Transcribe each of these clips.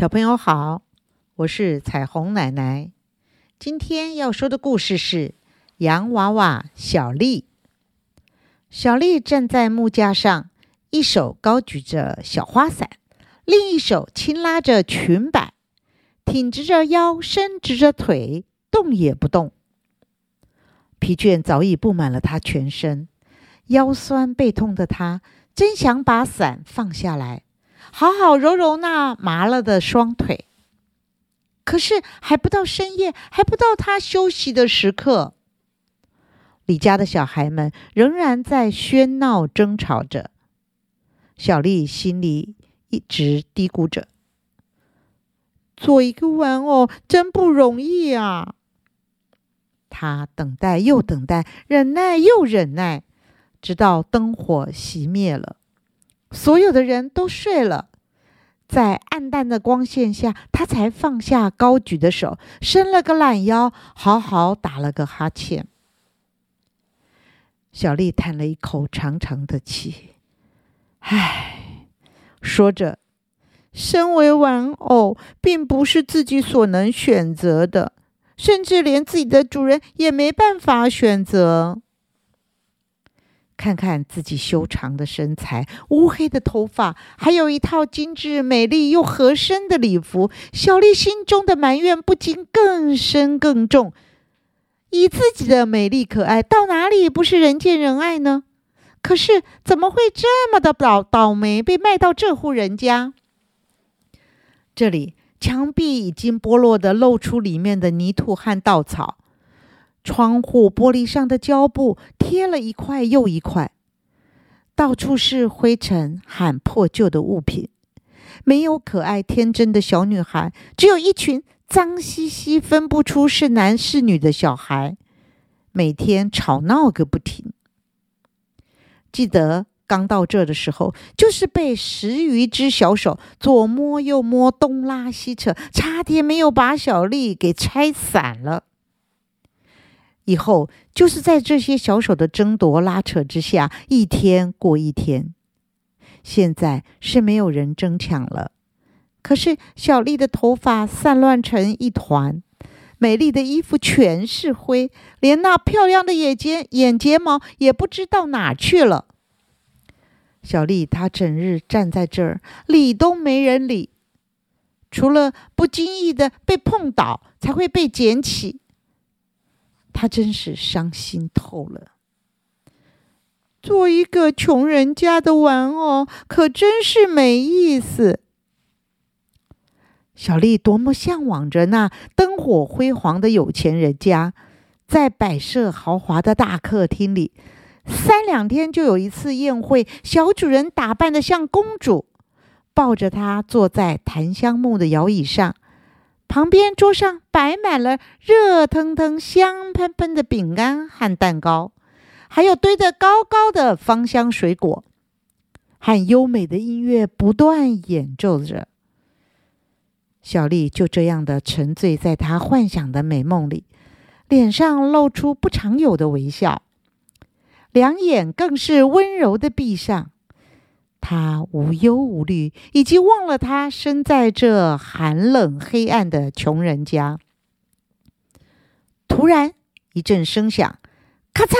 小朋友好，我是彩虹奶奶。今天要说的故事是《洋娃娃小丽》。小丽站在木架上，一手高举着小花伞，另一手轻拉着裙摆，挺直着腰，伸直着腿，动也不动。疲倦早已布满了她全身，腰酸背痛的她真想把伞放下来。好好揉揉那麻了的双腿。可是还不到深夜，还不到他休息的时刻，李家的小孩们仍然在喧闹争吵着。小丽心里一直嘀咕着：“做一个玩偶真不容易啊！”她等待又等待，忍耐又忍耐，直到灯火熄灭了。所有的人都睡了，在暗淡的光线下，他才放下高举的手，伸了个懒腰，好好打了个哈欠。小丽叹了一口长长的气，唉，说着：“身为玩偶，并不是自己所能选择的，甚至连自己的主人也没办法选择。”看看自己修长的身材、乌黑的头发，还有一套精致、美丽又合身的礼服，小丽心中的埋怨不禁更深更重。以自己的美丽可爱，到哪里不是人见人爱呢？可是怎么会这么的倒倒霉，被卖到这户人家？这里墙壁已经剥落的，露出里面的泥土和稻草。窗户玻璃上的胶布贴了一块又一块，到处是灰尘和破旧的物品。没有可爱天真的小女孩，只有一群脏兮兮、分不出是男是女的小孩，每天吵闹个不停。记得刚到这的时候，就是被十余只小手左摸右摸、东拉西扯，差点没有把小丽给拆散了。以后就是在这些小手的争夺拉扯之下，一天过一天。现在是没有人争抢了，可是小丽的头发散乱成一团，美丽的衣服全是灰，连那漂亮的眼睫眼睫毛也不知道哪去了。小丽她整日站在这儿，理都没人理，除了不经意的被碰倒，才会被捡起。他真是伤心透了。做一个穷人家的玩偶，可真是没意思。小丽多么向往着那灯火辉煌的有钱人家，在摆设豪华的大客厅里，三两天就有一次宴会，小主人打扮的像公主，抱着她坐在檀香木的摇椅上。旁边桌上摆满了热腾腾、香喷喷的饼干和蛋糕，还有堆得高高的芳香水果，和优美的音乐不断演奏着。小丽就这样的沉醉在她幻想的美梦里，脸上露出不常有的微笑，两眼更是温柔的闭上。他无忧无虑，已经忘了他身在这寒冷黑暗的穷人家。突然一阵声响，咔嚓，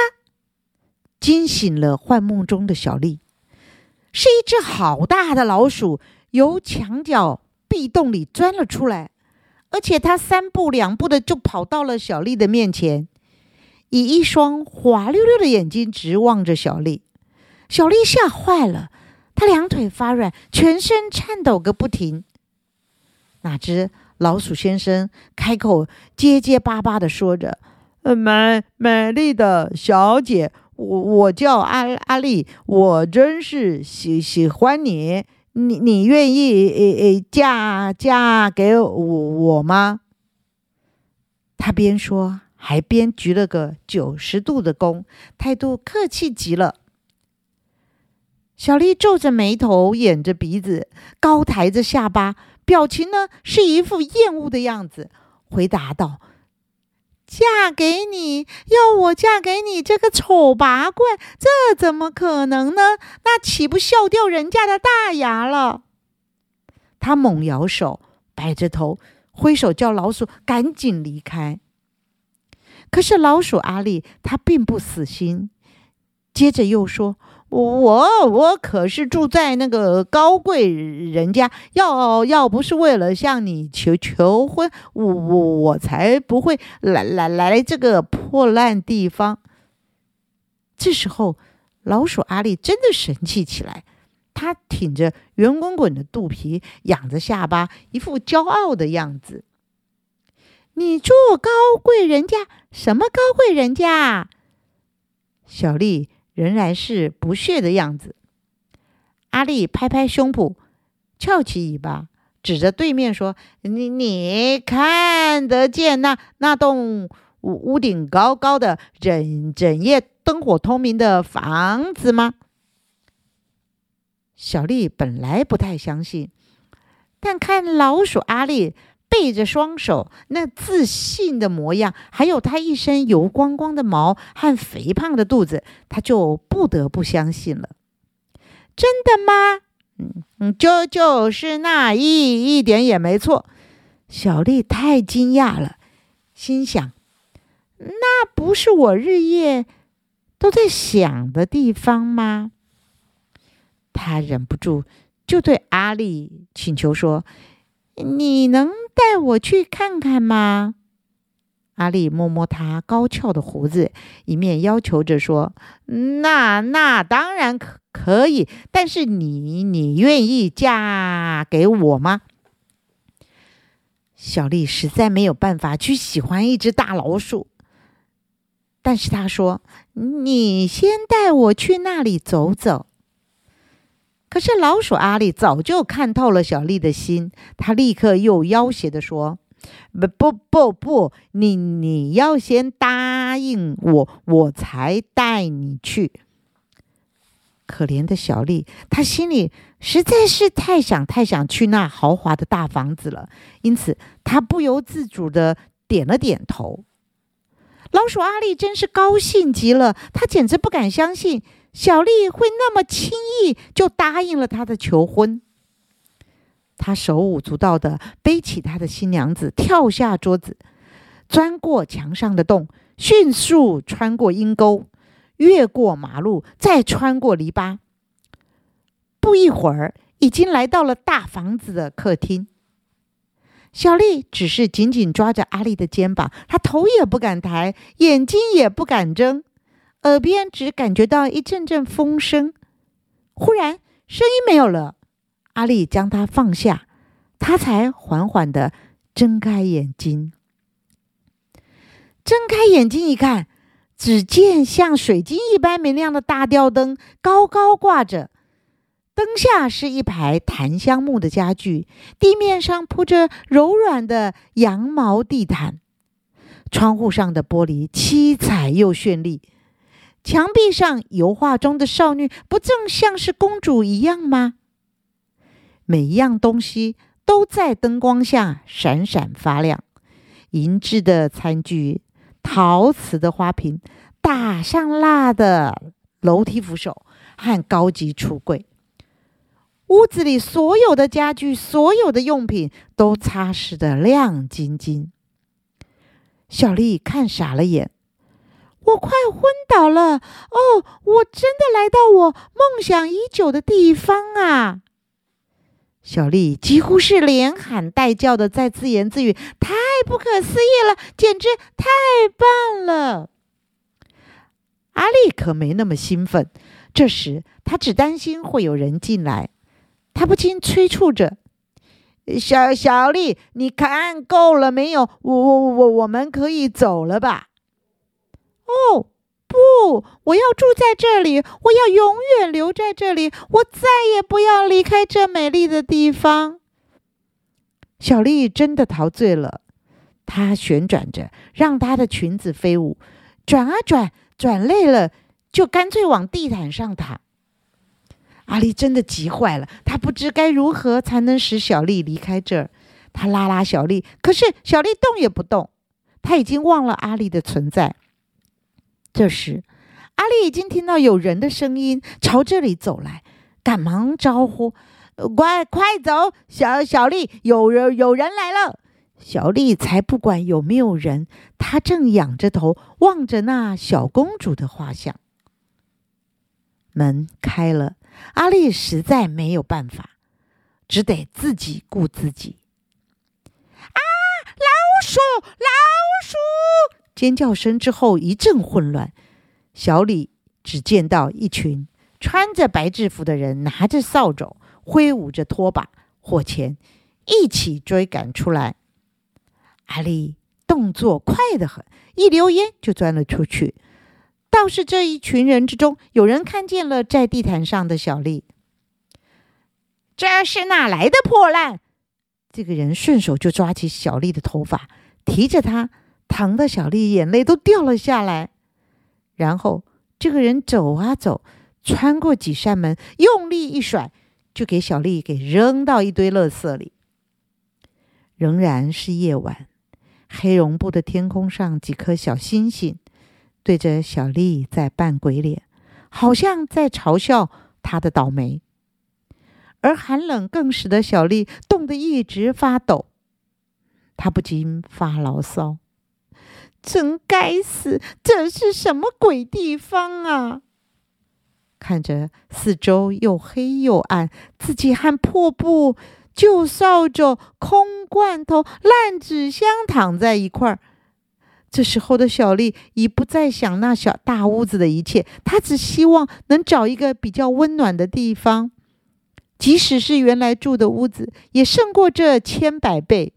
惊醒了幻梦中的小丽。是一只好大的老鼠由墙角壁洞里钻了出来，而且它三步两步的就跑到了小丽的面前，以一双滑溜溜的眼睛直望着小丽。小丽吓坏了。他两腿发软，全身颤抖个不停。哪知老鼠先生开口结结巴巴的说着：“美美丽的小姐，我我叫阿阿丽，我真是喜喜欢你，你你愿意诶诶嫁嫁给我我吗？”他边说还边鞠了个九十度的躬，态度客气极了。小丽皱着眉头，掩着鼻子，高抬着下巴，表情呢是一副厌恶的样子，回答道：“嫁给你，要我嫁给你这个丑八怪，这怎么可能呢？那岂不笑掉人家的大牙了？”他猛摇手，摆着头，挥手叫老鼠赶紧离开。可是老鼠阿力他并不死心，接着又说：“我我可是住在那个高贵人家，要要不是为了向你求求婚，我我我才不会来来来这个破烂地方。”这时候，老鼠阿力真的神气起来，他挺着圆滚滚的肚皮，仰着下巴，一副骄傲的样子。你住高贵人家？什么高贵人家？小丽仍然是不屑的样子。阿丽拍拍胸脯，翘起尾巴，指着对面说：“你你看得见那那栋屋屋顶高高的、整整夜灯火通明的房子吗？”小丽本来不太相信，但看老鼠阿丽。背着双手，那自信的模样，还有他一身油光光的毛和肥胖的肚子，他就不得不相信了。真的吗？嗯嗯，就就是那一一点也没错。小丽太惊讶了，心想：那不是我日夜都在想的地方吗？他忍不住就对阿丽请求说：“你能？”带我去看看吗？阿丽摸摸他高翘的胡子，一面要求着说：“那那当然可可以，但是你你愿意嫁给我吗？”小丽实在没有办法去喜欢一只大老鼠，但是她说：“你先带我去那里走走。”可是老鼠阿力早就看透了小丽的心，他立刻又要挟的说：“不不不不，你你要先答应我，我才带你去。”可怜的小丽，她心里实在是太想太想去那豪华的大房子了，因此她不由自主的点了点头。老鼠阿力真是高兴极了，他简直不敢相信。小丽会那么轻易就答应了他的求婚？他手舞足蹈的背起他的新娘子，跳下桌子，钻过墙上的洞，迅速穿过阴沟，越过马路，再穿过篱笆。不一会儿，已经来到了大房子的客厅。小丽只是紧紧抓着阿丽的肩膀，她头也不敢抬，眼睛也不敢睁。耳边只感觉到一阵阵风声，忽然声音没有了。阿丽将它放下，他才缓缓的睁开眼睛。睁开眼睛一看，只见像水晶一般明亮的大吊灯高高挂着，灯下是一排檀香木的家具，地面上铺着柔软的羊毛地毯，窗户上的玻璃七彩又绚丽。墙壁上油画中的少女，不正像是公主一样吗？每一样东西都在灯光下闪闪发亮，银质的餐具、陶瓷的花瓶、打上蜡的楼梯扶手和高级橱柜。屋子里所有的家具、所有的用品都擦拭的亮晶晶。小丽看傻了眼。我快昏倒了！哦，我真的来到我梦想已久的地方啊！小丽几乎是连喊带叫的在自言自语：“太不可思议了，简直太棒了！”阿丽可没那么兴奋。这时，她只担心会有人进来，她不禁催促着：“小小丽，你看够了没有？我我我，我们可以走了吧？”哦，不！我要住在这里，我要永远留在这里，我再也不要离开这美丽的地方。小丽真的陶醉了，她旋转着，让她的裙子飞舞，转啊转，转累了就干脆往地毯上躺。阿丽真的急坏了，她不知该如何才能使小丽离开这儿。她拉拉小丽，可是小丽动也不动，她已经忘了阿丽的存在。这时，阿丽已经听到有人的声音朝这里走来，赶忙招呼：“快快走，小小丽，有人有人来了。小丽才不管有没有人，她正仰着头望着那小公主的画像。门开了，阿丽实在没有办法，只得自己顾自己。啊！老鼠，老鼠！尖叫声之后一阵混乱。小李只见到一群穿着白制服的人，拿着扫帚，挥舞着拖把、火钳，一起追赶出来。阿丽动作快得很，一溜烟就钻了出去。倒是这一群人之中，有人看见了在地毯上的小丽。这是哪来的破烂？这个人顺手就抓起小丽的头发，提着她，疼得小丽眼泪都掉了下来。然后这个人走啊走，穿过几扇门，用力一甩，就给小丽给扔到一堆垃圾里。仍然是夜晚。黑绒布的天空上，几颗小星星对着小丽在扮鬼脸，好像在嘲笑她的倒霉。而寒冷更使得小丽冻得一直发抖。她不禁发牢骚：“真该死，这是什么鬼地方啊！”看着四周又黑又暗，自己和破布。旧扫帚、空罐头、烂纸箱躺在一块儿。这时候的小丽已不再想那小大屋子的一切，她只希望能找一个比较温暖的地方，即使是原来住的屋子，也胜过这千百倍。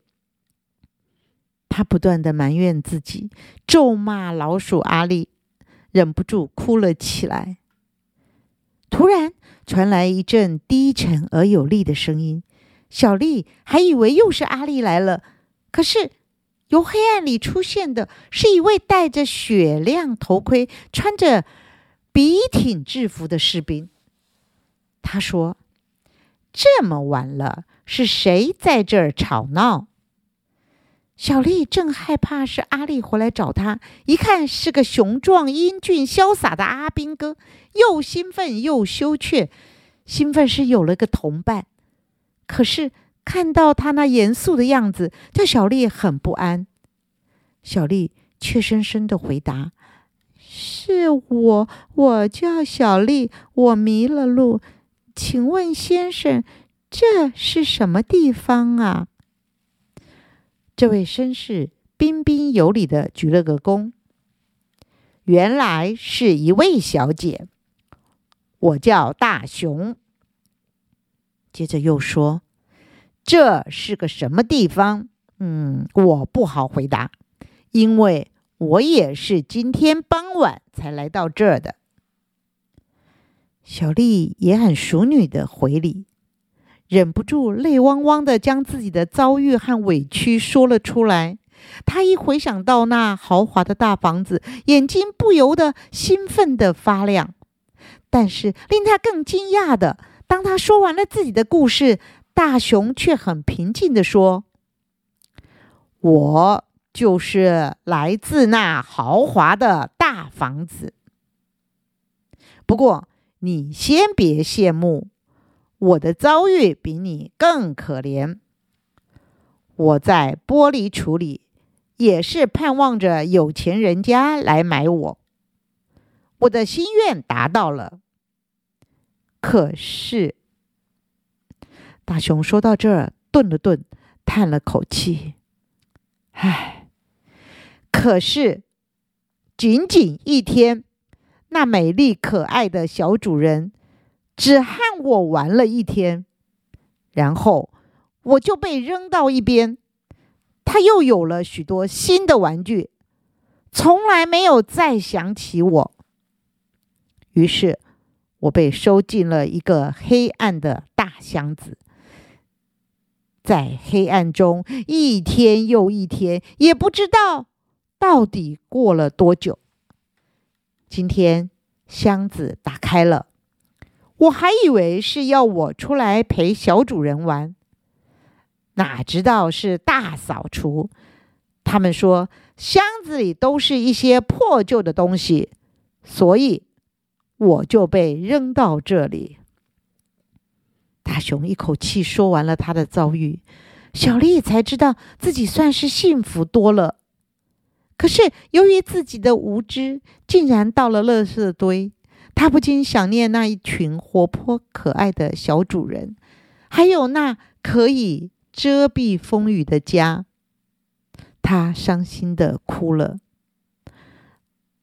他不断的埋怨自己，咒骂老鼠阿丽，忍不住哭了起来。突然传来一阵低沉而有力的声音。小丽还以为又是阿丽来了，可是由黑暗里出现的是一位戴着雪亮头盔、穿着笔挺制服的士兵。他说：“这么晚了，是谁在这儿吵闹？”小丽正害怕是阿丽回来找她，一看是个雄壮、英俊、潇洒的阿兵哥，又兴奋又羞怯。兴奋是有了个同伴。可是看到他那严肃的样子，叫小丽很不安。小丽怯生生的回答：“是我，我叫小丽，我迷了路，请问先生，这是什么地方啊？”这位绅士彬彬有礼的鞠了个躬。原来是一位小姐，我叫大熊。接着又说：“这是个什么地方？嗯，我不好回答，因为我也是今天傍晚才来到这儿的。”小丽也很淑女的回礼，忍不住泪汪汪的将自己的遭遇和委屈说了出来。他一回想到那豪华的大房子，眼睛不由得兴奋的发亮。但是令他更惊讶的。当他说完了自己的故事，大熊却很平静的说：“我就是来自那豪华的大房子。不过你先别羡慕，我的遭遇比你更可怜。我在玻璃橱里，也是盼望着有钱人家来买我。我的心愿达到了。”可是，大熊说到这儿，顿了顿，叹了口气：“唉，可是，仅仅一天，那美丽可爱的小主人只和我玩了一天，然后我就被扔到一边，他又有了许多新的玩具，从来没有再想起我。于是。”我被收进了一个黑暗的大箱子，在黑暗中一天又一天，也不知道到底过了多久。今天箱子打开了，我还以为是要我出来陪小主人玩，哪知道是大扫除。他们说箱子里都是一些破旧的东西，所以。我就被扔到这里。大熊一口气说完了他的遭遇，小丽才知道自己算是幸福多了。可是由于自己的无知，竟然到了垃圾堆，他不禁想念那一群活泼可爱的小主人，还有那可以遮蔽风雨的家。他伤心的哭了。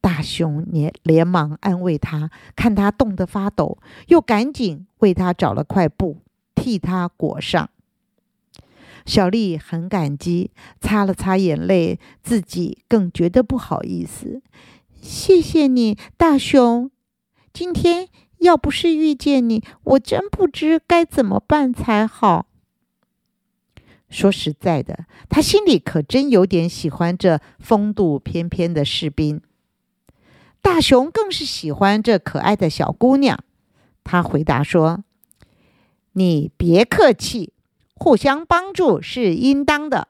大熊连连忙安慰他，看他冻得发抖，又赶紧为他找了块布替他裹上。小丽很感激，擦了擦眼泪，自己更觉得不好意思。谢谢你，大熊。今天要不是遇见你，我真不知该怎么办才好。说实在的，他心里可真有点喜欢这风度翩翩的士兵。大熊更是喜欢这可爱的小姑娘。他回答说：“你别客气，互相帮助是应当的。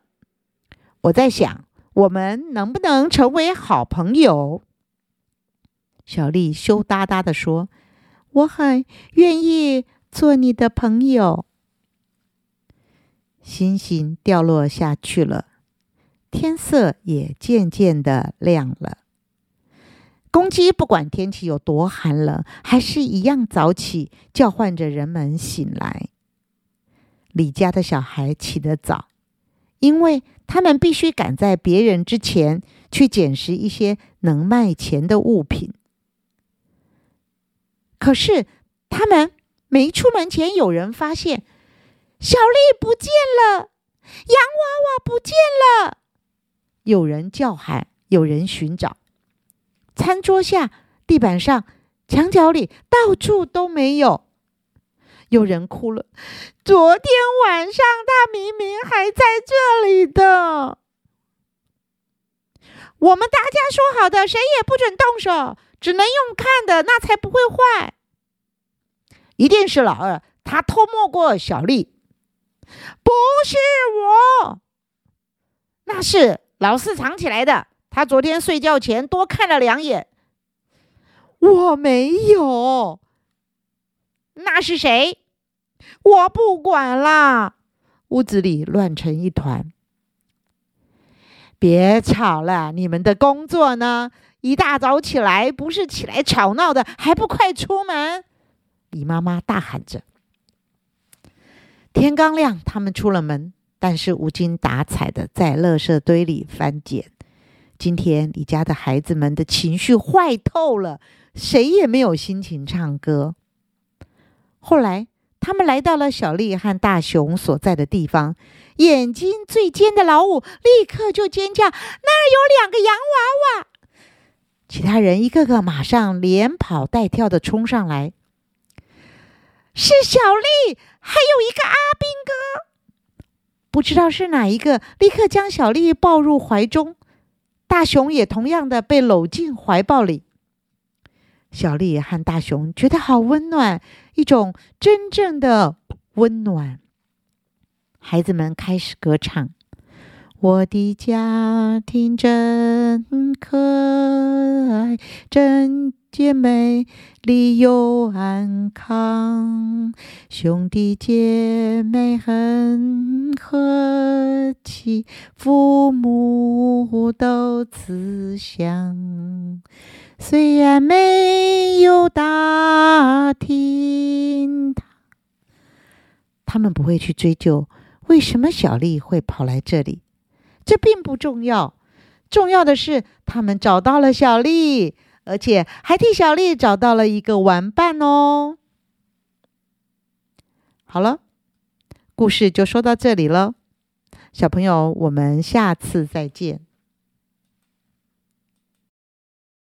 我在想，我们能不能成为好朋友？”小丽羞答答的说：“我很愿意做你的朋友。”星星掉落下去了，天色也渐渐的亮了。公鸡不管天气有多寒冷，还是一样早起，叫唤着人们醒来。李家的小孩起得早，因为他们必须赶在别人之前去捡拾一些能卖钱的物品。可是他们没出门前，有人发现小丽不见了，洋娃娃不见了。有人叫喊，有人寻找。餐桌下、地板上、墙角里，到处都没有。有人哭了。昨天晚上，他明明还在这里的。我们大家说好的，谁也不准动手，只能用看的，那才不会坏。一定是老二，他偷摸过小丽。不是我，那是老四藏起来的。他昨天睡觉前多看了两眼。我没有。那是谁？我不管啦。屋子里乱成一团。别吵了，你们的工作呢？一大早起来不是起来吵闹的，还不快出门！李妈妈大喊着。天刚亮，他们出了门，但是无精打采的在垃圾堆里翻捡。今天李家的孩子们的情绪坏透了，谁也没有心情唱歌。后来，他们来到了小丽和大熊所在的地方，眼睛最尖的老五立刻就尖叫：“那儿有两个洋娃娃！”其他人一个个马上连跑带跳的冲上来，是小丽，还有一个阿兵哥，不知道是哪一个，立刻将小丽抱入怀中。大熊也同样的被搂进怀抱里。小丽和大熊觉得好温暖，一种真正的温暖。孩子们开始歌唱：“我的家庭真可爱，真。”姐妹里又安康，兄弟姐妹很和气，父母都慈祥。虽然没有打听，他们不会去追究为什么小丽会跑来这里，这并不重要。重要的是，他们找到了小丽。而且还替小丽找到了一个玩伴哦。好了，故事就说到这里了，小朋友，我们下次再见。